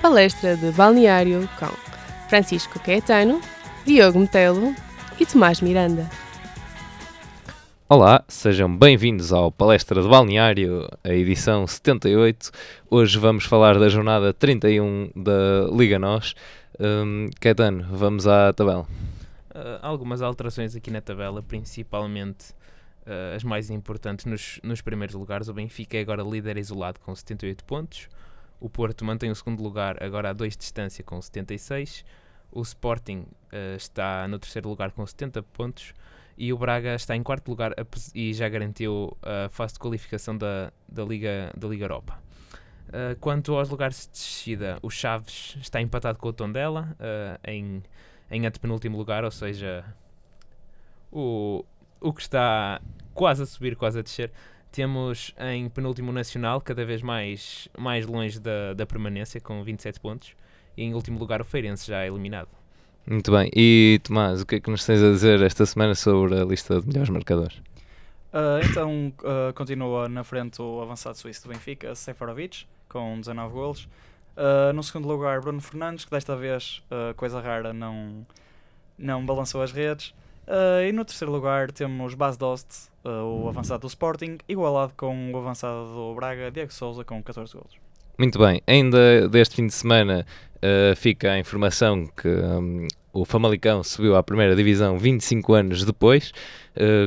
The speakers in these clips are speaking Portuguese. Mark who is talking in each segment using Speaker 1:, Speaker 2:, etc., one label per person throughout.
Speaker 1: palestra de balneário com Francisco Caetano, Diogo Metelo e Tomás Miranda.
Speaker 2: Olá, sejam bem-vindos ao Palestra de Balneário, a edição 78. Hoje vamos falar da jornada 31 da Liga Nós. Um, Caetano, vamos à tabela.
Speaker 3: Uh, algumas alterações aqui na tabela, principalmente uh, as mais importantes nos, nos primeiros lugares. O Benfica é agora líder isolado com 78 pontos. O Porto mantém o segundo lugar, agora a 2 de distância, com 76. O Sporting uh, está no terceiro lugar com 70 pontos. E o Braga está em quarto lugar e já garantiu a fase de qualificação da, da, Liga, da Liga Europa. Uh, quanto aos lugares de descida, o Chaves está empatado com o Tondela uh, em, em antepenúltimo lugar, ou seja, o, o que está quase a subir, quase a descer. Temos em penúltimo nacional, cada vez mais, mais longe da, da permanência, com 27 pontos. E em último lugar, o Feirense, já eliminado.
Speaker 2: Muito bem. E Tomás, o que é que nos tens a dizer esta semana sobre a lista de melhores marcadores?
Speaker 4: Uh, então, uh, continua na frente o avançado suíço do Benfica, Seferovic, com 19 golos. Uh, no segundo lugar, Bruno Fernandes, que desta vez, coisa rara, não, não balançou as redes. Uh, e no terceiro lugar temos Bas Dost, o avançado do Sporting, igualado com o avançado do Braga, Diego Souza, com 14 golos.
Speaker 2: Muito bem, ainda deste fim de semana uh, fica a informação que um, o Famalicão subiu à primeira divisão 25 anos depois,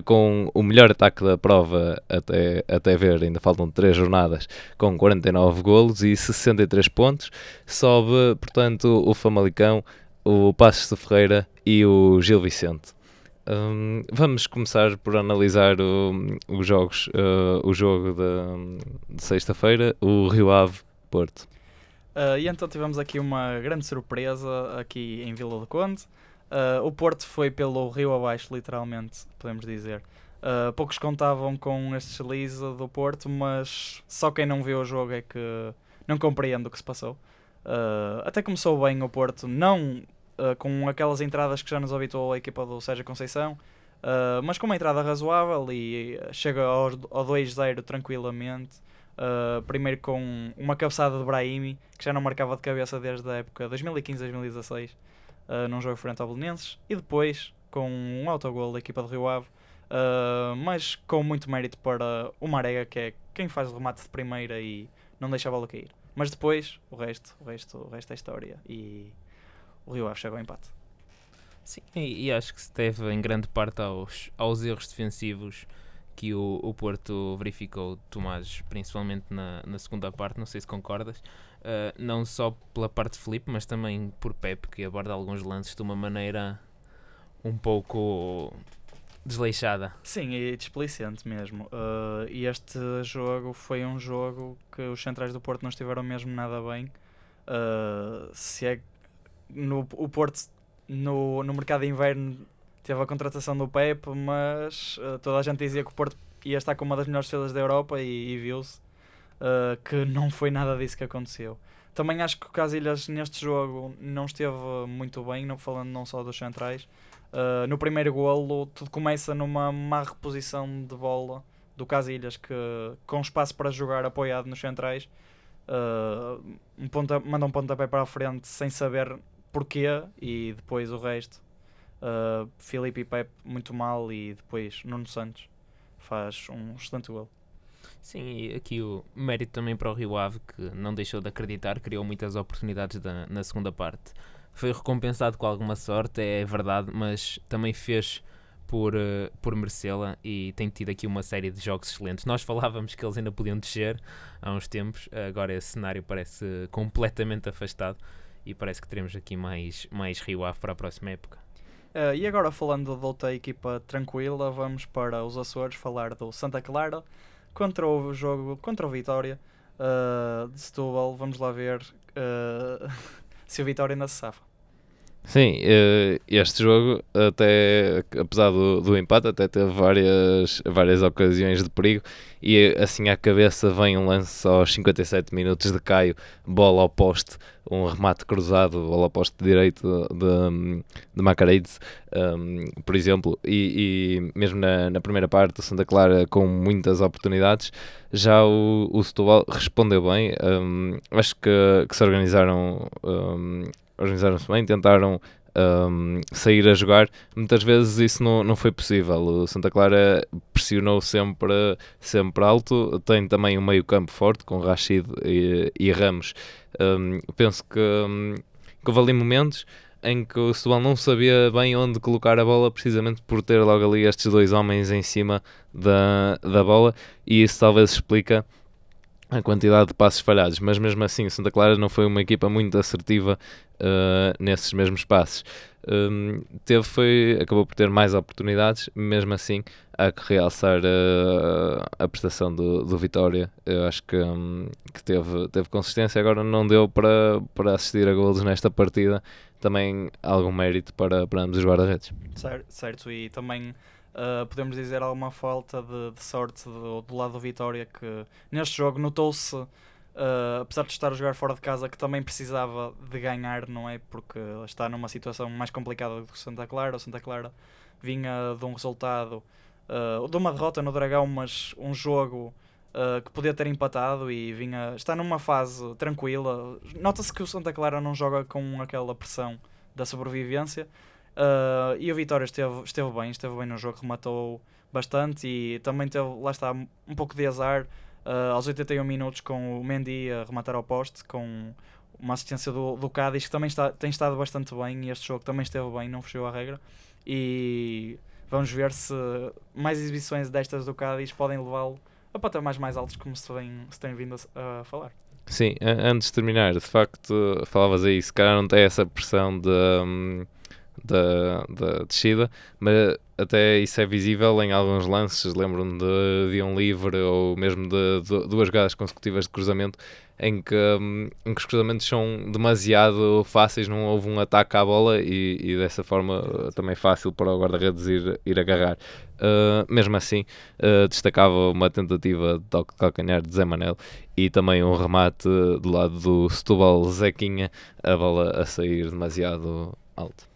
Speaker 2: com o melhor ataque da prova até, até ver, ainda faltam 3 jornadas, com 49 golos e 63 pontos. Sobe, portanto, o Famalicão, o Passos de Ferreira e o Gil Vicente. Um, vamos começar por analisar os jogos, uh, o jogo de, de sexta-feira, o Rio Ave Porto.
Speaker 4: Uh, e então tivemos aqui uma grande surpresa aqui em Vila do Conde. Uh, o Porto foi pelo rio abaixo, literalmente, podemos dizer. poucos contavam com este deslize do Porto, mas só quem não viu o jogo é que não compreende o que se passou. até começou bem o Porto, não uh, com aquelas entradas que já nos habituou a equipa do Sérgio Conceição, uh, mas com uma entrada razoável e chega ao, ao 2-0 tranquilamente. Uh, primeiro com uma cabeçada de Brahimi, que já não marcava de cabeça desde a época 2015-2016, uh, num jogo frente ao Belenenses, e depois com um autogol da equipa de Rio Ave, uh, mas com muito mérito para o Marega, que é quem faz o remate de primeira e não deixa a bola cair. Mas depois, o resto, o resto, o resto é história. E o Rio Ave chega ao empate.
Speaker 3: Sim, e, e, acho que se deve em grande parte aos, aos erros defensivos que o, o Porto verificou, Tomás, principalmente na, na segunda parte, não sei se concordas, uh, não só pela parte de Felipe, mas também por Pep, que aborda alguns lances de uma maneira um pouco desleixada.
Speaker 4: Sim, e displicente mesmo. Uh, e este jogo foi um jogo que os centrais do Porto não estiveram mesmo nada bem. Uh, se é no, o Porto no, no mercado de inverno teve a contratação do Pep, mas uh, toda a gente dizia que o Porto ia estar com uma das melhores estrelas da Europa e, e viu-se uh, que não foi nada disso que aconteceu. Também acho que o Casilhas neste jogo não esteve muito bem, não, falando não só dos centrais. Uh, no primeiro golo, tudo começa numa má reposição de bola do Casilhas, que com espaço para jogar apoiado nos centrais, uh, um ponta, manda um pontapé para a frente sem saber porquê e depois o resto. Uh, Filipe e Pep muito mal e depois Nuno Santos faz um excelente gol.
Speaker 3: Sim, e aqui o mérito também para o Rio Ave que não deixou de acreditar, criou muitas oportunidades da, na segunda parte. Foi recompensado com alguma sorte, é verdade, mas também fez por, uh, por merecê-la e tem tido aqui uma série de jogos excelentes. Nós falávamos que eles ainda podiam descer há uns tempos, agora esse cenário parece completamente afastado e parece que teremos aqui mais, mais Rio Ave para a próxima época.
Speaker 4: Uh, e agora falando de outra equipa tranquila, vamos para os Açores falar do Santa Clara contra o jogo contra o Vitória uh, de Setúbal. Vamos lá ver uh, se o Vitória ainda se safa.
Speaker 2: Sim, eh, este jogo, até apesar do, do empate, até teve várias, várias ocasiões de perigo e assim à cabeça vem um lance aos 57 minutos de Caio, bola ao poste, um remate cruzado, bola ao poste direito de, de Macareides, um, por exemplo, e, e mesmo na, na, primeira parte, o Santa Clara com muitas oportunidades, já o, o Setúbal respondeu bem, um, acho que, que se organizaram um, organizaram-se bem, tentaram um, sair a jogar. Muitas vezes isso não, não foi possível. O Santa Clara pressionou sempre, sempre alto. Tem também um meio-campo forte com Rachid e, e Ramos. Um, penso que, um, que houve ali momentos em que o Setúbal não sabia bem onde colocar a bola, precisamente por ter logo ali estes dois homens em cima da, da bola, e isso talvez explica a quantidade de passos falhados, mas mesmo assim o Santa Clara não foi uma equipa muito assertiva uh, nesses mesmos passos. Um, teve foi, acabou por ter mais oportunidades, mesmo assim há que realçar uh, a prestação do, do Vitória. Eu acho que, um, que teve, teve consistência, agora não deu para, para assistir a golos nesta partida. Também algum mérito para, para ambos os guarda-redes.
Speaker 4: Certo, certo, e também Uh, podemos dizer alguma falta de, de sorte do, do, lado do Vitória que neste jogo notou-se uh, apesar de estar a jogar fora de casa que também precisava de ganhar não é? Porque está numa situação mais complicada do que o Santa Clara. O Santa Clara vinha de um resultado uh, de uma derrota no Dragão mas um jogo que podia ter empatado e vinha está numa fase tranquila. Nota-se que o Santa Clara não joga com aquela pressão da sobrevivência Uh, e o Vitória esteve, esteve bem, esteve bem no jogo, rematou bastante e também teve, lá está, um pouco de azar uh, aos 81 minutos com o Mendy a rematar ao poste, com uma assistência do, do Cádiz que também está, tem estado bastante bem e este jogo também esteve bem, não fechou a regra. E vamos ver se mais exibições destas do Cádiz podem levá-lo a patamares mais altos, como se, vem, se tem vindo a, a falar.
Speaker 2: Sim, antes de terminar, de facto, falavas aí, se calhar não tem essa pressão de. Um da, da descida, mas até isso é visível em alguns lances. Lembro-me de, de um livre ou mesmo de, de, duas jogadas consecutivas de cruzamento em que, um, em que os cruzamentos são demasiado fáceis, não houve um ataque à bola e, e dessa forma uh, também fácil para o guarda-redes ir, ir agarrar. Uh, mesmo assim, uh, destacava uma tentativa de toque de calcanhar de Zé Manel e também um remate do lado do Setúbal Zequinha, a bola a sair demasiado alto.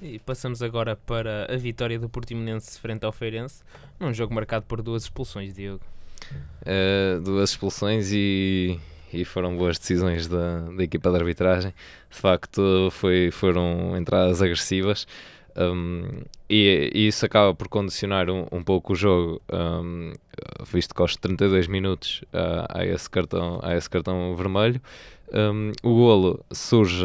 Speaker 3: E passamos agora para a vitória do Portimonense frente ao Feirense, num jogo marcado por duas expulsões, Diogo.
Speaker 2: Uh, duas expulsões e, e foram boas decisões da, da equipa de arbitragem. De facto, foi, foram entradas agressivas. Um, e, e, isso acaba por condicionar um, um pouco o jogo, um, visto que aos 32 minutos há, há, esse cartão, há esse cartão vermelho. Um, o golo surge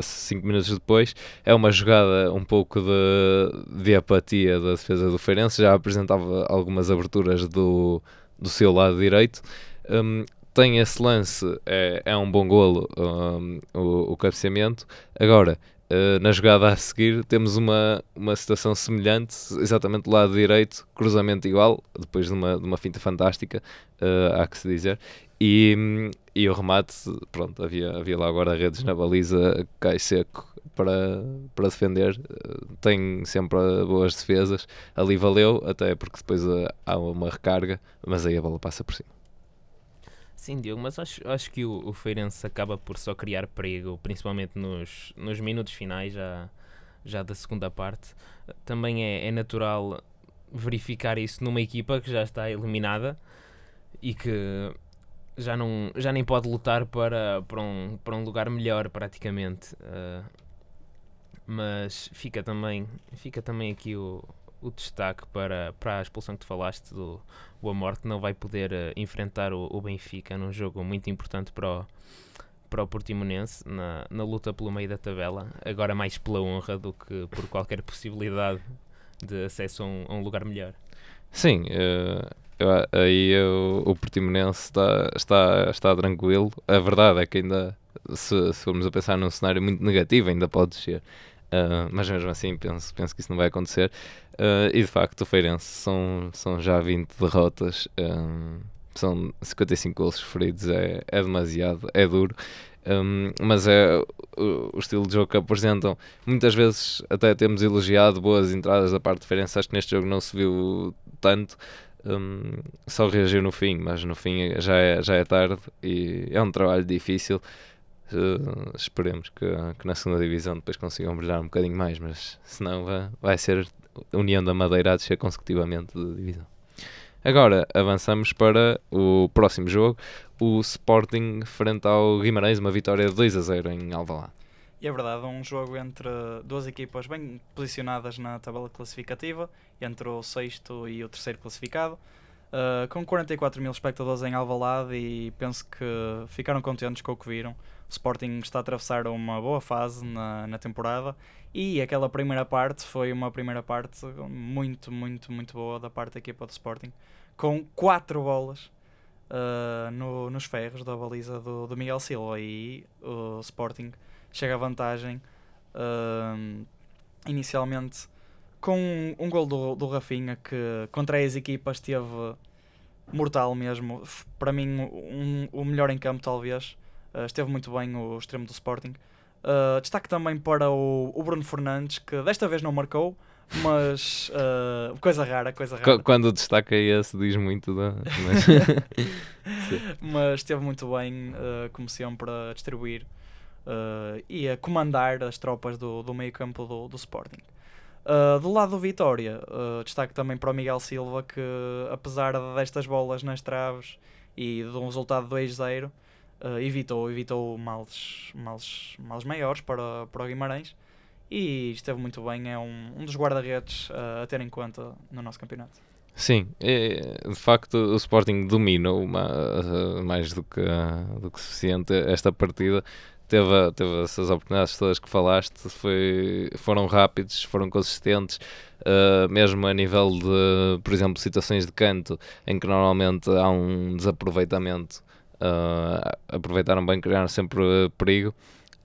Speaker 2: 5 minutos depois. É uma jogada um pouco de, de apatia da defesa do Feirense. Já apresentava algumas aberturas do, do seu lado direito. Um, tem esse lance, é, é um bom golo um, o, o cabeceamento. Agora, Uh, na jogada a seguir temos uma, uma situação semelhante, exatamente do lado direito, cruzamento igual, depois de uma, de uma finta fantástica, uh, há que se dizer, e, e o remate, pronto, havia, havia lá agora redes na baliza, cai seco para, para defender, tem sempre boas defesas, ali valeu, até porque depois há uma recarga, mas aí a bola passa por cima.
Speaker 3: Sim, Diogo, mas acho, acho que o, o Feirense acaba por só criar perigo, principalmente nos, nos minutos finais já, já da segunda parte. Também é, é natural verificar isso numa equipa que já está eliminada e que já, não, já nem pode lutar para, para, um, para um lugar melhor, praticamente. Uh, mas fica também, fica também aqui o, o destaque para, para a expulsão que tu falaste do o Amorte não vai poder uh, enfrentar o, o, Benfica num jogo muito importante para o, para o Portimonense na, na luta pelo meio da tabela, agora mais pela honra do que por qualquer possibilidade de acesso a um, a um lugar melhor.
Speaker 2: Sim, uh, eu, aí eu, o Portimonense está, está, está tranquilo. A verdade é que ainda, se, se formos a pensar num cenário muito negativo, ainda pode ser. Uh, mas mesmo assim penso, penso que isso não vai acontecer. Uh, e de facto, o Feirense são, são já 20 derrotas, um, são 55 gols sofridos, é, é demasiado, é duro. Um, mas é o, o, estilo de jogo que apresentam. Muitas vezes até temos elogiado boas entradas da parte de diferença. Acho que neste jogo não se viu tanto. Um, só reagiu no fim, mas no fim já é, já é tarde e é um trabalho difícil. Uh, esperemos que, que, na segunda divisão depois consigam brilhar um bocadinho mais, mas senão vai, vai ser União da Madeira a descer consecutivamente de divisão. Agora avançamos para o próximo jogo, o Sporting frente ao Guimarães, uma vitória de 2 a 0 em Alvalade.
Speaker 4: E é verdade, um jogo entre duas equipas bem posicionadas na tabela classificativa, entre o sexto e o terceiro classificado, uh, com 44 mil espectadores em Alvalade e penso que ficaram contentes com o que viram. O Sporting está a atravessar uma boa fase na, na temporada e aquela primeira parte foi uma primeira parte muito, muito, muito boa da parte da equipa do Sporting, com quatro bolas uh, no, nos ferros da baliza do, do Miguel Silva e o Sporting chega à vantagem uh, inicialmente com um, um gol do, do Rafinha que contra as equipas esteve mortal mesmo. Para mim, um, o melhor em campo, talvez. Uh, esteve muito bem o extremo do Sporting. Uh, destaque também para o, o, Bruno Fernandes, que desta vez não marcou, mas uh, coisa rara, coisa rara.
Speaker 2: Quando o destaque é esse, diz muito da.
Speaker 4: Mas, mas esteve muito bem, uh, como sempre, a distribuir e a comandar as tropas do, do meio campo do, do Sporting. Do lado do Vitória, destaque também para o Miguel Silva, que apesar destas bolas nas traves e de um resultado 2-0, evitou, evitou males, males, males maiores para, para o Guimarães e esteve muito bem. É um, um dos guarda-redes a ter em conta no nosso campeonato.
Speaker 2: Sim, é, de facto o Sporting dominou mais do que, do que suficiente esta partida teve, teve essas oportunidades todas que falaste, foi, foram rápidos, foram consistentes, uh, mesmo a nível de, por exemplo, situações de canto, em que normalmente há um desaproveitamento, uh, aproveitaram bem, criaram sempre perigo.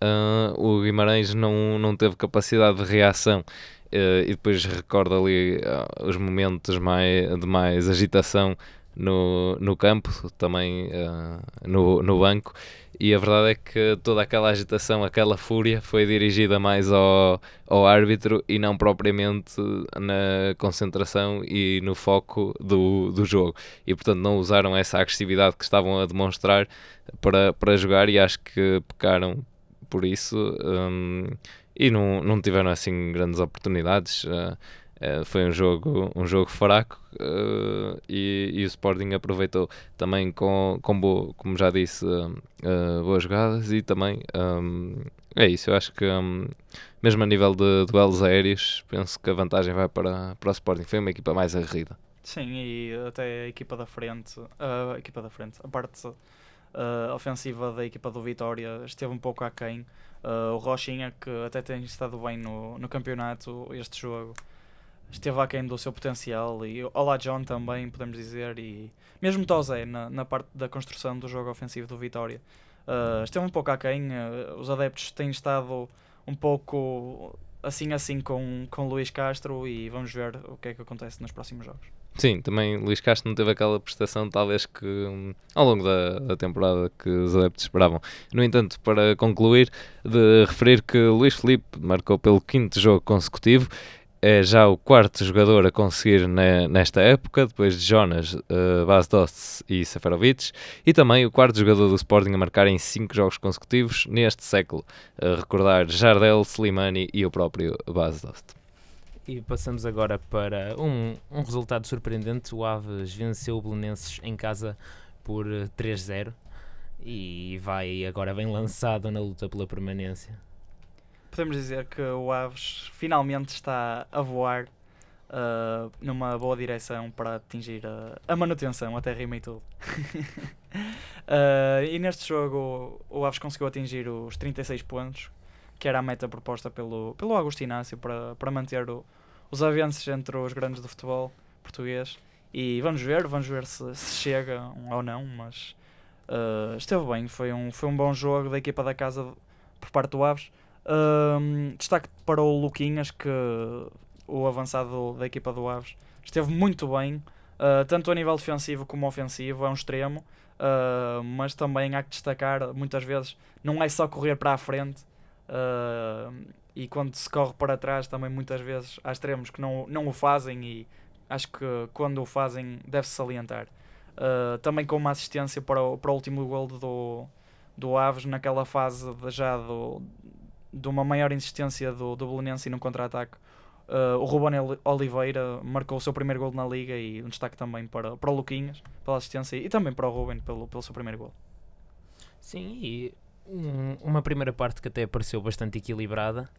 Speaker 2: Uh, o Guimarães não, não teve capacidade de reação e depois recorda ali os momentos mais, de mais agitação no, no campo, também no, no banco e a verdade é que toda aquela agitação, aquela fúria foi dirigida mais ao, ao árbitro e não propriamente na concentração e no foco do, do jogo. E portanto não usaram essa agressividade que estavam a demonstrar para, para jogar e acho que pecaram por isso um, e não, não tiveram assim grandes oportunidades. Uh, Uh, foi um jogo, um jogo fraco uh, e, e, o Sporting aproveitou também com, com boa, como já disse, uh, boas jogadas e também um, é isso. Eu acho que um, mesmo a nível de duelos aéreos, penso que a vantagem vai para, para o Sporting. Foi uma equipa mais aguerrida.
Speaker 4: Sim, e até a equipa da frente, a equipa da frente, a parte ofensiva da equipa do Vitória esteve um pouco aquém. o Rochinha, que até tem estado bem no, no campeonato, este jogo esteve aquém do seu potencial e Olá John também, podemos dizer, e mesmo Tozé na, na parte da construção do jogo ofensivo do Vitória. Uh, esteve um pouco aquém, uh, os adeptos têm estado um pouco assim assim com, com Luís Castro e vamos ver o que é que acontece nos próximos jogos.
Speaker 2: Sim, também Luís Castro não teve aquela prestação talvez que um, ao longo da, da, temporada que os adeptos esperavam. No entanto, para concluir, de referir que Luís Felipe marcou pelo quinto jogo consecutivo é já o quarto jogador a conseguir ne, nesta época, depois de Jonas, uh, Bas Dost e Seferovic, e também o quarto jogador do Sporting a marcar em cinco jogos consecutivos neste século, a recordar Jardel, Slimani e o próprio Bas Dost.
Speaker 3: E passamos agora para um, um resultado surpreendente. O Aves venceu o Belenenses em casa por 3-0 e vai agora bem lançado na luta pela permanência
Speaker 4: podemos dizer que o Aves finalmente está a voar uh, numa boa direção para atingir a, a manutenção, até rima e tudo. uh, e neste jogo o Aves conseguiu atingir os 36 pontos, que era a meta proposta pelo, pelo Agostinácio para, para manter o, os avanços entre os grandes do futebol português. E vamos ver, vamos ver se, se chega ou não, mas uh, esteve bem, foi um, foi um bom jogo da equipa da casa por parte do Aves. Um, destaque para o Luquinhas, que o avançado da equipa do Aves esteve muito bem, uh, tanto a nível defensivo como ofensivo, é um extremo. Uh, mas também há que destacar, muitas vezes, não é só correr para a frente, uh, e quando se corre para trás, também muitas vezes há extremos que não, não o fazem, e acho que quando o fazem, deve-se salientar. Também com uma assistência para o, para o último gol do, do Aves, naquela fase já do, de uma maior insistência do, do Belenense no contra-ataque. Uh, o Ruben Oliveira marcou o seu primeiro gol na Liga e um destaque também para, para o Luquinhas pela assistência e também para o Ruben pelo, pelo seu primeiro gol.
Speaker 3: Sim, e um, uma primeira parte que até pareceu bastante equilibrada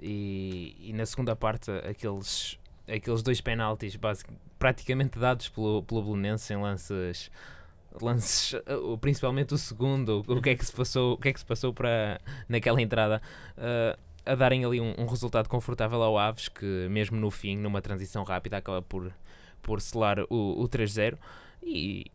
Speaker 3: e, e na segunda parte aqueles, aqueles dois penaltis praticamente dados pelo, pelo Belenense em lances lances, principalmente o segundo, o que é que se passou, o que é que se passou para naquela entrada. Uh, a darem ali um, um, resultado confortável ao Aves, que mesmo no fim, numa transição rápida, acaba por, por selar o, o 3-0. E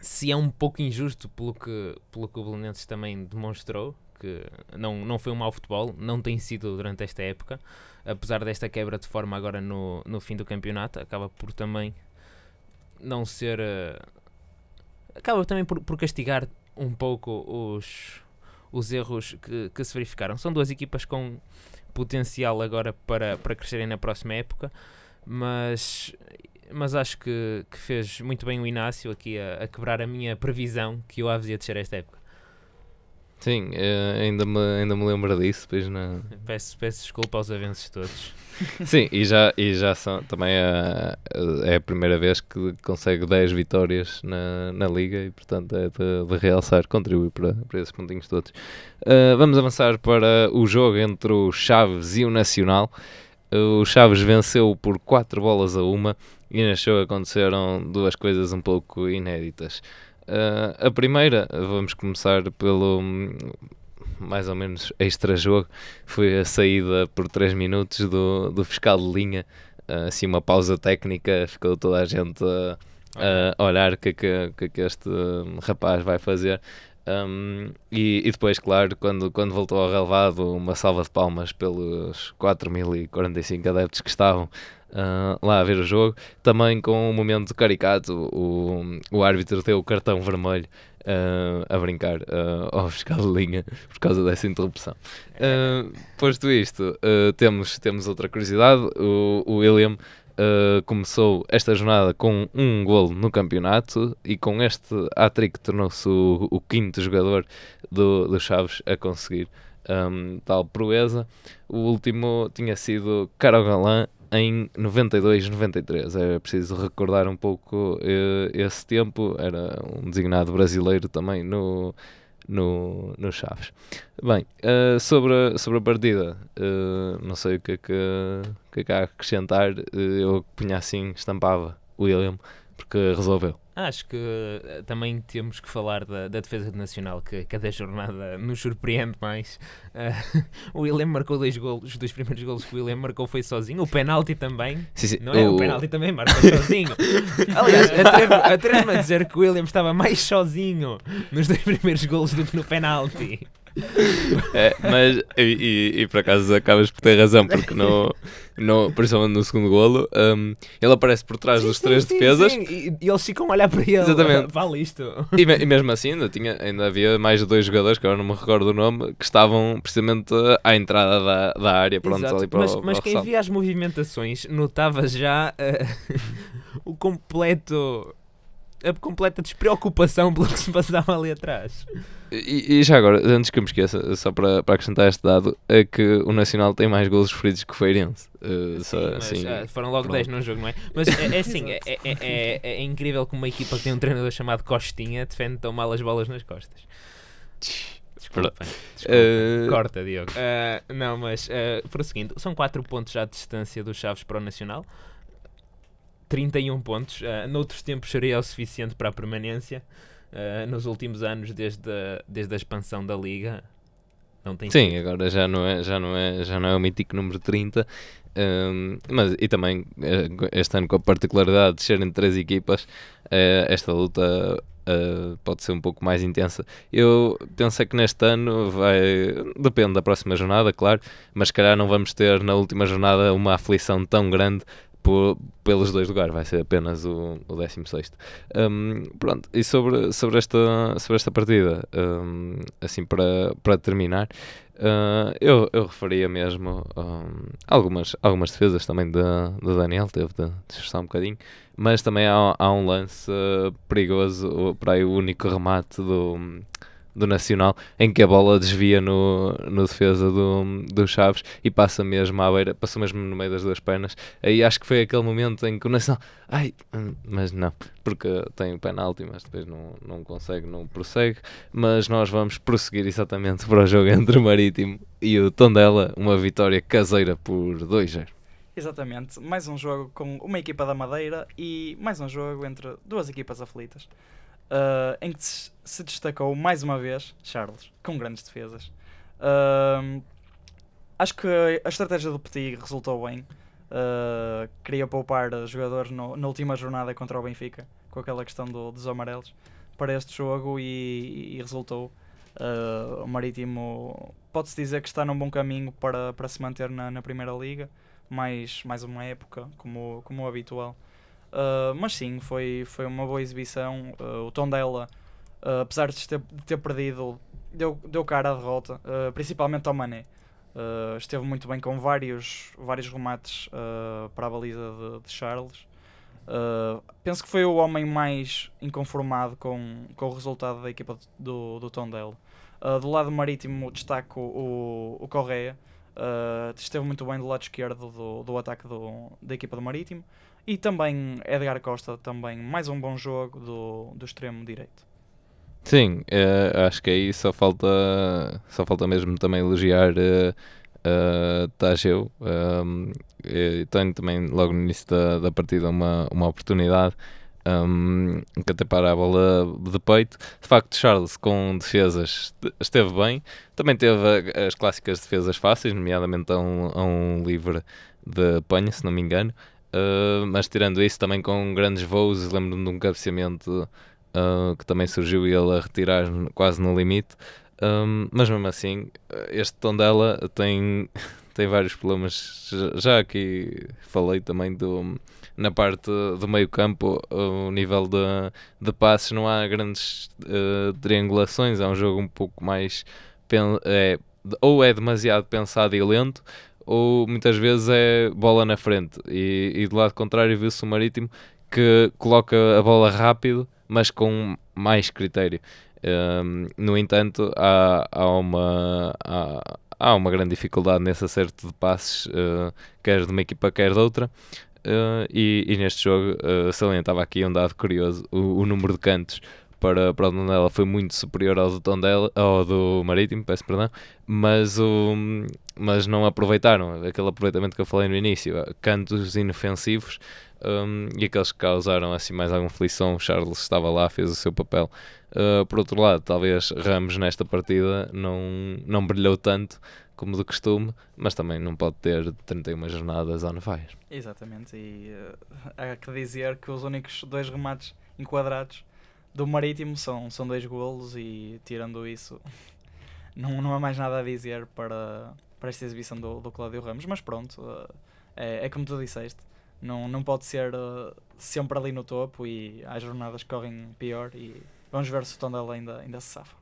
Speaker 3: se é um pouco injusto pelo que, pelo que o Belenenses também demonstrou, que não, não foi um mau futebol, não tem sido durante esta época, apesar desta quebra de forma agora no, no fim do campeonato, acaba por também não ser. Acaba também por, por castigar um pouco os, os erros que, que se verificaram. São duas equipas com potencial agora para, para crescerem na próxima época, mas, mas acho que, que fez muito bem o Inácio aqui a, a quebrar a minha previsão que o Aves ia descer esta época.
Speaker 2: Sim, eh, ainda, me, ainda me lembro disso. Depois na...
Speaker 3: peço, peço desculpa aos avanços todos.
Speaker 2: Sim, e já, e já são também a, é a primeira vez que consegue 10 vitórias na, na Liga e, portanto, é de, de realçar, contribui para, para esses pontinhos todos. Uh, vamos avançar para o jogo entre o Chaves e o Nacional. O Chaves venceu por 4 bolas a uma e jogo aconteceram duas coisas um pouco inéditas. Uh, a primeira, vamos começar pelo mais ou menos extra-jogo, foi a saída por 3 minutos do, do fiscal de linha. Uh, assim, uma pausa técnica, ficou toda a gente a, a olhar o que, que, que, que este rapaz vai fazer. Um, e, e, depois, claro, quando, quando voltou ao relevado, uma salva de palmas pelos 4.045 adeptos que estavam uh, lá a ver o jogo. Também com um momento caricato, o, o árbitro deu o cartão vermelho uh, a brincar uh, ao fiscal de linha por causa dessa interrupção. Posto isto, temos, temos outra curiosidade: o, o William. Uh, começou esta jornada com um golo no campeonato e com este hat-trick tornou-se o, o, quinto jogador do, do Chaves a conseguir um, tal proeza. O último tinha sido Caro Galã em 92, 93. É preciso recordar um pouco uh, esse tempo. Era um designado brasileiro também no, no, no Chaves. Bem, uh, sobre, a, sobre a partida, uh, não sei o que é que, que, é que há a acrescentar. eu punha assim, estampava William, porque resolveu.
Speaker 3: Acho que uh, também temos que falar da, da, defesa nacional, que cada jornada nos surpreende mais. Uh, o William marcou dois golos, os dois primeiros golos que o William marcou foi sozinho, o penalti também.
Speaker 2: Sim, sim.
Speaker 3: Não é? O... o penalti também marcou sozinho. Aliás, atrevo-me a dizer que o William estava mais sozinho nos dois primeiros golos do que no penalti.
Speaker 2: É, mas, e, e, e, por acaso acabas por ter razão, porque no, no, principalmente no segundo golo, um, ele aparece por trás sim, dos sim, três sim, defesas
Speaker 3: e, e, eles ficam a olhar para ele. Exatamente. Vale isto.
Speaker 2: E, e, mesmo assim, ainda, tinha, ainda havia mais de dois jogadores, que agora não me recordo o nome, que estavam precisamente à entrada da, da área, prontos ali para
Speaker 3: mas,
Speaker 2: o
Speaker 3: Mas quem via as movimentações notava já uh, o completo a completa despreocupação pelo que se passava ali atrás.
Speaker 2: E, e, já agora, antes que eu me esqueça, só para, para acrescentar este dado, é que o Nacional tem mais golos sofridos que o Feirense. Uh,
Speaker 3: só, assim, foram logo 10 num jogo, não é? Mas é, é assim, é, é, é, é, incrível que uma equipa que tem um treinador chamado Costinha defende tão mal as bolas nas costas. Desculpa, desculpa. Uh... corta, Diogo. Uh, não, mas uh, prosseguindo, são 4 pontos já de distância dos Chaves para o Nacional. 31 pontos. Uh, noutros tempos seria o suficiente para a permanência. Uh, nos últimos anos, desde a, desde a expansão da Liga, não tem
Speaker 2: Sim, agora já não, é, já, não é, já não é o mítico número 30. Um, mas, e também este ano com a particularidade de serem três equipas, uh, esta luta Uh, pode ser um pouco mais intensa. Eu penso é que neste ano vai. Depende da próxima jornada, claro, mas se calhar não vamos ter na última jornada uma aflição tão grande por, pelos dois lugares, vai ser apenas o, o 16. Um, pronto, e sobre, sobre, esta, sobre esta partida, um, assim para, para terminar, uh, eu, eu referia mesmo um, algumas, algumas defesas também da de, de Daniel, teve de, esforçar um bocadinho, mas também há, há um lance perigoso, para aí o único remate do do Nacional, em que a bola desvia no, no defesa do, do Chaves e passa mesmo à beira, passou mesmo no meio das duas pernas. Aí acho que foi aquele momento em que o Nacional, ai, hum, mas não, porque tem o penalti, mas depois não, não consegue, não prossegue. Mas nós vamos prosseguir exatamente para o jogo entre o Marítimo e o Tondela, uma vitória caseira por 2-0.
Speaker 4: Exatamente, mais um jogo com uma equipa da Madeira e mais um jogo entre duas equipas aflitas uh, em que se destacou mais uma vez Charles, com grandes defesas. Uh, acho que a estratégia do Petit resultou bem. Uh, queria poupar jogadores no, na última jornada contra o Benfica, com aquela questão do, dos amarelos, para este jogo e, e resultou. Uh, o Marítimo pode-se dizer que está num bom caminho para, para se manter na, na Primeira Liga, mais, mais uma época, como, como o habitual. Uh, mas sim, foi, foi uma boa exibição. Uh, o Tondela, uh, apesar de ter, de ter perdido, deu, deu cara à derrota, principalmente ao Mané. esteve muito bem com vários, vários remates para a baliza de, de Charles. penso que foi o homem mais inconformado com, com o resultado da equipa do, do Tondela. do lado marítimo, destaco o, o Correia. esteve muito bem do lado esquerdo do, do ataque do, da equipa do Marítimo. E também Edgar Costa, também mais um bom jogo do, do extremo direito.
Speaker 2: Sim, uh, acho que aí só falta, só falta mesmo também elogiar uh, uh, Tageu. Um, tenho também logo no início da, da partida uma, uma oportunidade um, que até para a bola de peito. De facto, Charles com defesas esteve bem. Também teve as clássicas defesas fáceis, nomeadamente a um, a um livre de panha, se não me engano. Uh, mas tirando isso, também com grandes voos, lembro-me de um cabeceamento uh, que também surgiu e ele a retirar quase no limite. Um, mas mesmo assim, este tom dela tem, tem vários problemas. Já aqui falei também do, na parte do meio campo, o nível de, de passes, não há grandes uh, triangulações, é um jogo um pouco mais. É, ou é demasiado pensado e lento, ou muitas vezes é bola na frente. E, e do lado contrário viu-se o Marítimo que coloca a bola rápido, mas com mais critério. Um, no entanto, há, há, uma, há, há, uma grande dificuldade nesse acerto de passes, uh, quer de uma equipa, quer de outra. Uh, e, e, neste jogo uh, salientava aqui um dado curioso: o, o número de cantos para, para o Tondela foi muito superior ao do, Tondela, ao do Marítimo, peço perdão, mas, o, mas não aproveitaram aquele aproveitamento que eu falei no início, cantos inofensivos um, e aqueles que causaram assim mais alguma flição. O Charles estava lá, fez o seu papel. Uh, por outro lado, talvez Ramos nesta partida não, não brilhou tanto como de costume, mas também não pode ter 31 jornadas on fire.
Speaker 4: Exatamente, e uh, há que dizer que os únicos dois remates enquadrados do Marítimo são, são dois golos e tirando isso não, não há mais nada a dizer para, para esta exibição do, do Cláudio Ramos, mas pronto, uh, é, é como tu disseste, não, não pode ser uh, sempre ali no topo e há jornadas correm pior e vamos ver se o Tondela ainda, ainda se safa.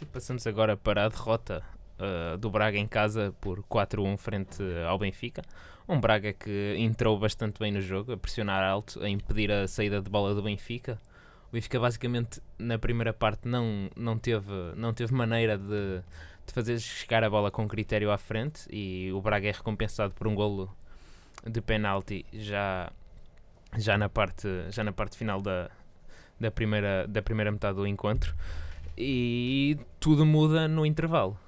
Speaker 3: E passamos agora para a derrota uh, do Braga em casa por 4-1 frente ao Benfica. Um Braga que entrou bastante bem no jogo, a pressionar alto, a impedir a saída de bola do Benfica. O Benfica basicamente na primeira parte não, não, teve, não teve maneira de, de fazer chegar a bola com critério à frente e o Braga é recompensado por um golo de penalti já, já, na, parte, já na parte final da, da, primeira, da primeira metade do encontro e tudo muda no intervalo.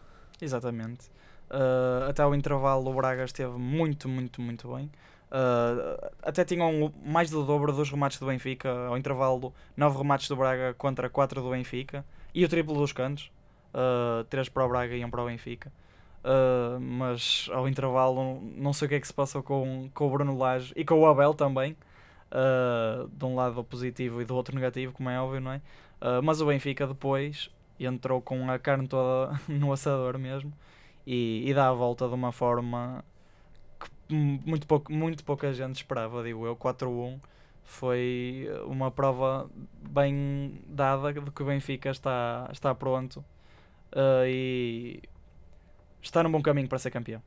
Speaker 4: Exatamente. Uh, até o intervalo o Braga esteve muito, muito, muito bem. Uh, até tinham mais do dobro dos remates do Benfica, ao intervalo 9 remates do Braga contra 4 do Benfica e o triplo dos cantos, uh, 3 para o Braga e 1 para o Benfica. Uh, mas ao intervalo não sei o que é que se passou com, com o Bruno Lage e com o Abel também, uh, de um lado positivo e do outro negativo, como é óbvio, não é? Mas o Benfica depois entrou com a carne toda no assador mesmo e, e dá a volta de uma forma muito, pouco, muito pouca gente esperava, digo eu, 4-1 foi uma prova bem dada de que o Benfica está, está pronto uh, e está num bom caminho para ser campeão.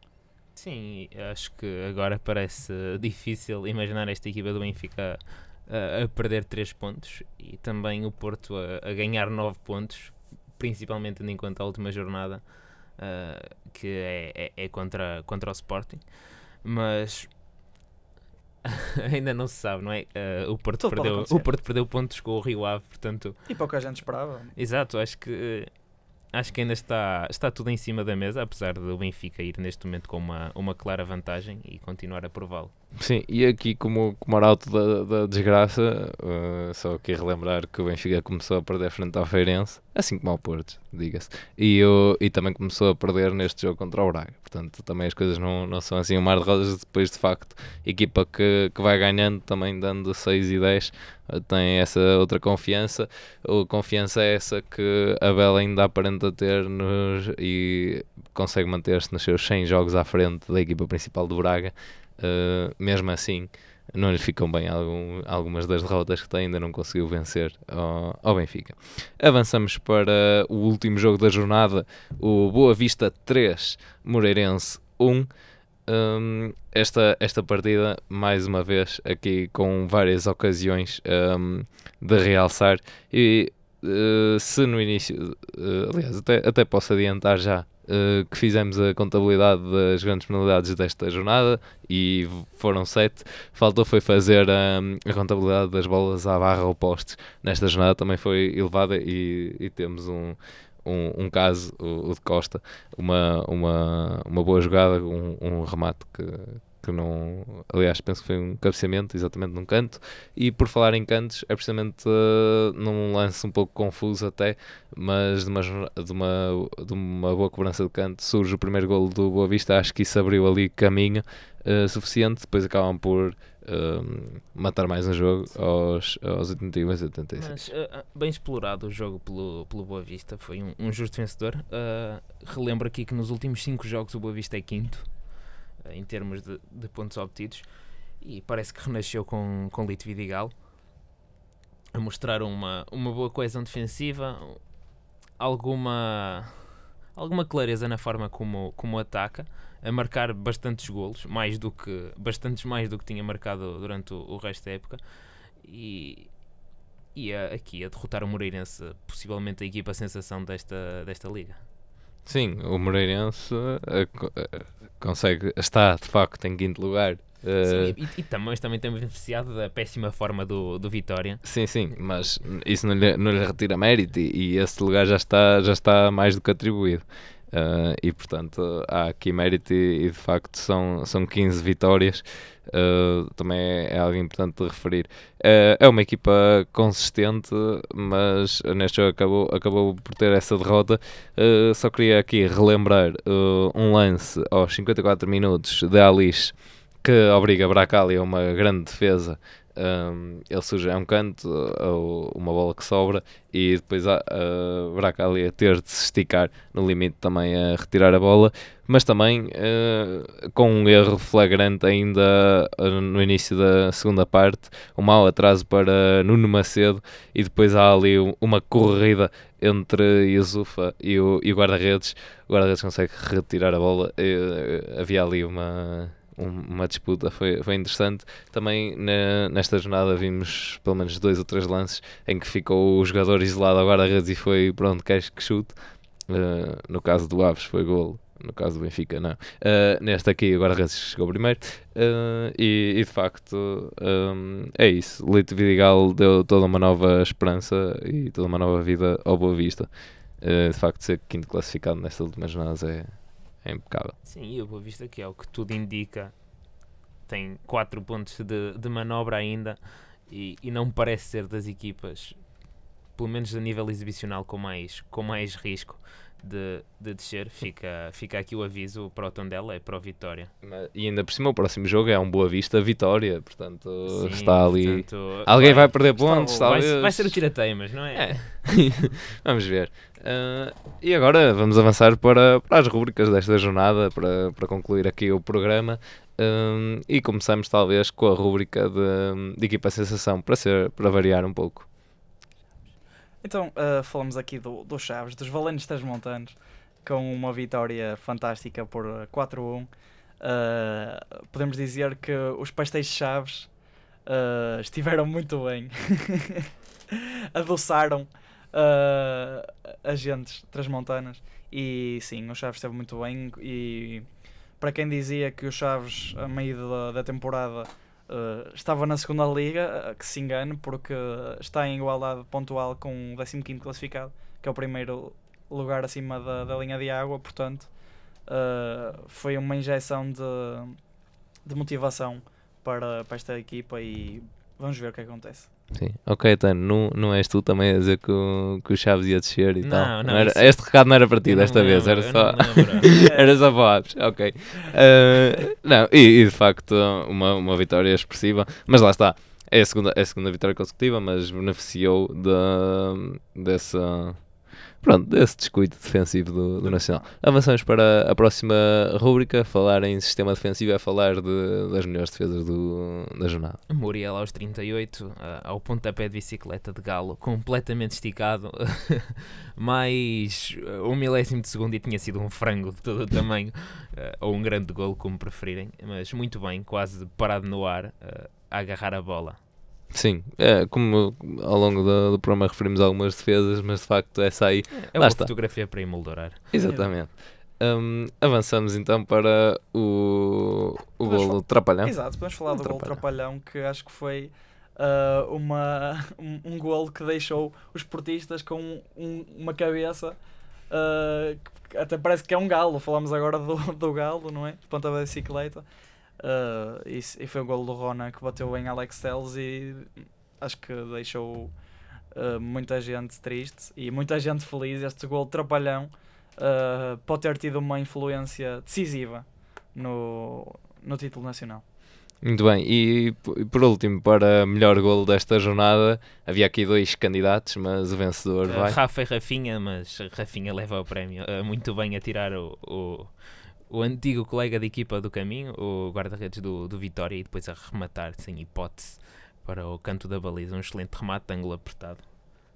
Speaker 3: Sim, acho que agora parece difícil imaginar esta equipa do Benfica a, perder 3 pontos e também o Porto a, a ganhar 9 pontos, principalmente tendo em conta a última jornada uh, que é, é, é, contra, contra o Sporting. Mas ainda não se sabe, não é? Uh, o, Porto perdeu, o Porto perdeu pontos com o Rio Ave, portanto.
Speaker 4: E pouca gente esperava.
Speaker 3: Exato, acho que acho que ainda está, está tudo em cima da mesa, apesar do Benfica ir neste momento com uma, uma clara vantagem e continuar a prová-lo.
Speaker 2: Sim, e aqui como, como arauto da, da desgraça, uh, só aqui relembrar que o Benfica começou a perder frente ao Feirense, assim como ao Porto, diga-se, e, e também começou a perder neste jogo contra o Braga, portanto também as coisas não, não são assim um mar de rosas, depois de facto, equipa que, que vai ganhando também dando 6 e 10, uh, tem essa outra confiança, a confiança é essa que a Bela ainda aparenta ter nos, e consegue manter-se nos seus 100 jogos à frente da equipa principal do Braga, uh, mesmo assim não lhe ficam bem algum, algumas das derrotas que tem, ainda não conseguiu vencer ao, ao, Benfica. Avançamos para o último jogo da jornada, o Boa Vista 3, Moreirense 1. Um, esta, esta partida, mais uma vez, aqui com várias ocasiões um, de realçar, e uh, se no início, uh, aliás, até, até posso adiantar já uh, que fizemos a contabilidade das grandes penalidades desta jornada e foram sete. Faltou foi fazer um, a contabilidade das bolas à barra ou postes. Nesta jornada também foi elevada e, e temos um, um, um, caso, o, o, de Costa, uma, uma, uma boa jogada, um, um remate que, que não. Aliás, penso que foi um cabeceamento, exatamente num canto. E por falar em cantos, é precisamente uh, num lance um pouco confuso até, mas de uma, de uma, de uma boa cobrança de canto surge o primeiro golo do Boa Vista. Acho que isso abriu ali caminho uh, suficiente. Depois acabam por uh, matar mais um jogo aos, aos 81 e 86.
Speaker 3: Mas uh, bem explorado o jogo pelo, pelo Boa Vista, foi um, um justo vencedor. Uh, relembro aqui que nos últimos 5 jogos o Boa Vista é quinto em termos de, de, pontos obtidos e parece que renasceu com, com Lito Vidigal a mostrar uma, uma boa coesão defensiva, alguma, alguma clareza na forma como, como ataca, a marcar bastantes golos, mais do que, bastantes mais do que tinha marcado durante o, o resto da época, e, e a, aqui a derrotar o Moreirense, possivelmente a equipa sensação desta, desta liga.
Speaker 2: Sim, o Moreirense uh, consegue, está de facto em quinto lugar.
Speaker 3: Uh, sim, e, e, também, também temos beneficiado da péssima forma do, do Vitória.
Speaker 2: Sim, sim, mas isso não lhe, não lhe retira mérito e, e, esse lugar já está, já está mais do que atribuído. Uh, e portanto há aqui mérito e, e, de facto são, são 15 vitórias. Uh, também é, é, algo importante de referir. Uh, é uma equipa consistente mas neste jogo acabou, acabou por ter essa derrota. Só queria aqui relembrar um lance aos 54 minutos de Alice que obriga Bracali a uma grande defesa um, ele a um canto, uma bola que sobra e depois a, a Braca ali a ter de se esticar no limite também a retirar a bola, mas também uh, com um erro flagrante ainda uh, no início da segunda parte, um mau atraso para Nuno Macedo e depois há ali uma corrida entre Yusufa e o, e o guarda-redes, o guarda-redes consegue retirar a bola, uh, havia ali uma uma disputa, foi, foi interessante. Também na, nesta jornada vimos pelo menos dois ou três lances em que ficou o jogador isolado ao guarda-redes e foi pronto, queres que chute. Uh, no caso do Aves foi golo, no caso do Benfica não. Uh, neste aqui o guarda-redes chegou primeiro uh, e, e, de facto um, é isso. Lito Vidigal deu toda uma nova esperança e toda uma nova vida ao Boa Vista. de facto ser quinto classificado nestas últimas jornadas é, é impecável.
Speaker 3: Sim, e o Boa Vista, que é o que tudo indica, tem 4 pontos de, de manobra ainda e, e não parece ser das equipas, pelo menos a nível exibicional, com mais, com mais risco de, de descer. Fica, fica aqui o aviso para o Tondela, é para o Vitória.
Speaker 2: E ainda por cima, o próximo jogo é um Boa Vista Vitória, portanto Sim, está ali. Portanto, Alguém vai, vai perder pontos,
Speaker 3: vai, vai, ser o tirateio, mas não é? é.
Speaker 2: vamos ver. Uh, e agora vamos avançar para, para as rubricas desta jornada, para, para concluir aqui o programa. Um, e começamos talvez com a rúbrica de, de equipa sensação, para, ser, para variar um pouco.
Speaker 4: Então, uh, falamos aqui do, do Chaves, dos Valentes das Montanas, com uma vitória fantástica por 4-1. Uh, podemos dizer que os pastéis de Chaves uh, estiveram muito bem. Adoçaram uh, agentes transmontanas. E sim, o Chaves esteve muito bem. E para quem dizia que o Chaves, a meio da, da temporada, Uh, estava na segunda liga, uh, que se engane, porque está em igualdade pontual com o 15 classificado, que é o primeiro lugar acima da, da linha de água, portanto uh, foi uma injeção de, de motivação para, para esta equipa e vamos ver o que acontece.
Speaker 2: Sim, ok, Tano, não, não és tu também a dizer que o, que o Chaves ia descer e
Speaker 3: Não,
Speaker 2: tal.
Speaker 3: não,
Speaker 2: era,
Speaker 3: isso-
Speaker 2: este recado não era para ti desta
Speaker 3: não
Speaker 2: vez, era só,
Speaker 3: não
Speaker 2: era só para Aves, ok. Uh, não, e, e de facto uma, uma vitória expressiva, mas lá está, é a segunda, é a segunda vitória consecutiva, mas beneficiou da, dessa, pronto, desse descuido defensivo do, do Nacional. Avançamos para a próxima rúbrica, falar em sistema defensivo é falar de, das melhores defesas do, da jornada.
Speaker 3: Muriel aos 38, ah, ao pontapé de bicicleta de galo, completamente esticado, mais ah, um milésimo de segundo e tinha sido um frango de todo o tamanho, ah, ou um grande golo, como preferirem, mas muito bem, quase parado no ar, ah, a agarrar a bola.
Speaker 2: Sim, é, como ao longo do, do programa referimos algumas defesas, mas de facto essa aí,
Speaker 3: É
Speaker 2: Lá
Speaker 3: uma
Speaker 2: está.
Speaker 3: fotografia para emoldurar.
Speaker 2: exatamente. Hum, avançamos então para o, o
Speaker 4: Podemos
Speaker 2: golo trapalhão.
Speaker 4: Exato, podemos falar
Speaker 2: Um
Speaker 4: do gol
Speaker 2: trapalhão.
Speaker 4: trapalhão, que acho que foi ah, uma, um, um golo que deixou os portistas com um- uma cabeça ah, que até parece que é um galo. Falamos agora do, do galo, não é? Ponta da bicicleta. Ah, e, e foi o golo do Rona que bateu em Alex Telles e acho que deixou ah, muita gente triste e muita gente feliz. Este golo trapalhão ah, pode ter tido uma influência decisiva no, no título nacional.
Speaker 2: Muito bem, e por último, para melhor golo desta jornada, havia aqui dois candidatos, mas o vencedor vai.
Speaker 3: Rafa e Rafinha, mas Rafinha leva o prémio. Muito bem a tirar o, o, o antigo colega de equipa do caminho, o guarda-redes do, do Vitória, e depois a rematar sem hipótese para o canto da baliza. Um excelente remate de ângulo apertado.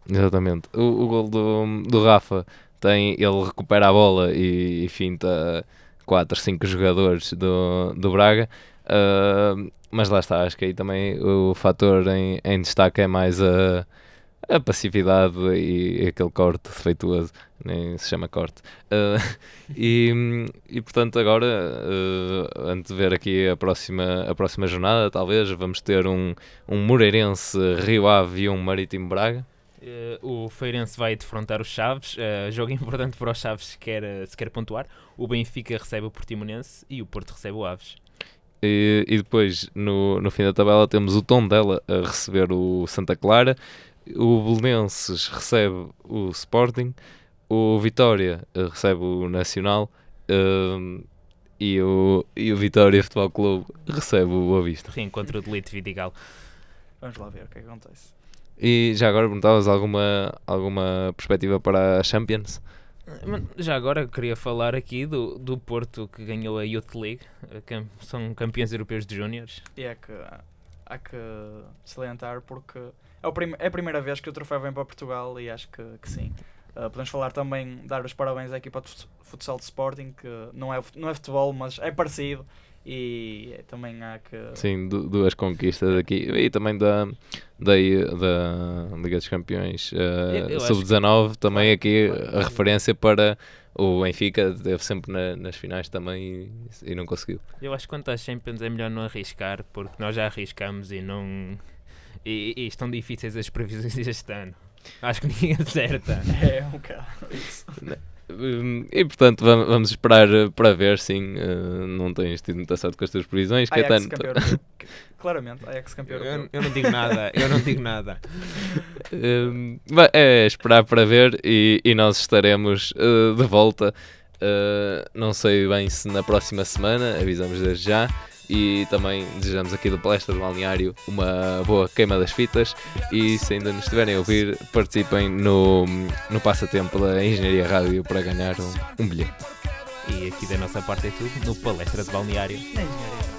Speaker 2: Exatamente. O, o gol do, do Rafa tem, ele recupera a bola e, e finta 4, 5 jogadores do, do Braga. Ah, mas lá está, acho que aí também o fator em, em destaque é mais a, a passividade e, aquele corte defeituoso, nem se chama corte. Ah, e, e portanto, agora, ah, antes de ver aqui a próxima, a próxima jornada, talvez vamos ter um, um Moreirense Rio Ave e um Marítimo Braga.
Speaker 3: Eh, o Feirense vai defrontar os Chaves, eh, jogo importante para os Chaves se quer, se quer pontuar. O Benfica recebe o Portimonense e o Porto recebe o Aves.
Speaker 2: E, e depois, no, no fim da tabela, temos o Tondela a receber o Santa Clara, o Belenenses recebe o Sporting, o Vitória eh, recebe o Nacional ehm, e, o, e o Vitória Futebol Clube recebe o Boa Vista.
Speaker 3: Reencontro de Lito Vidigal.
Speaker 4: Vamos lá ver o que acontece.
Speaker 2: E já agora perguntavas alguma, alguma perspectiva para a Champions?
Speaker 3: Eh, Já agora queria falar aqui do, do Porto que ganhou a Youth League, eh, são campeões europeus de júniores.
Speaker 4: E é que há que salientar porque é, o prim- é a primeira vez que o troféu vem para Portugal e acho que, que sim. Uh, podemos falar também, dar os parabéns à equipa de fut- futsal de Sporting, que não é, não é futebol, mas é parecido. E também há que.
Speaker 2: Sim, du- duas conquistas aqui e também da, da, da Liga dos Campeões
Speaker 3: eu acho
Speaker 2: Sub-19, também
Speaker 4: Claro,
Speaker 2: aqui a referência para o Benfica, esteve sempre na- nas finais também e, e não conseguiu.
Speaker 3: Eu acho que quanto às Champions é melhor não arriscar, porque nós já arriscamos e não. E, e estão difíceis as previsões deste ano. Acho que ninguém acerta.
Speaker 4: É um bocado isso.
Speaker 2: Hum, E portanto vam- vamos esperar eh, para ver, sim, eh, não tens tido muita sorte com as tuas previsões,
Speaker 4: Ajax
Speaker 2: Caetano.
Speaker 4: campeão europeu. Claramente, Ajax campeão
Speaker 3: Eu,
Speaker 4: europeu.
Speaker 3: eu não digo nada, eu não digo nada.
Speaker 2: Ba- é esperar para ver e, e nós estaremos eh, de volta. Não sei bem se na próxima semana, avisamos desde já. E também desejamos aqui do Palestra do Balneário uma boa queima das fitas. E se ainda nos estiverem a ouvir, participem no, no passatempo da Engenharia Rádio para ganhar um, um bilhete.
Speaker 3: E aqui da nossa parte é tudo, no Palestra de Balneário.
Speaker 4: Na engenharia.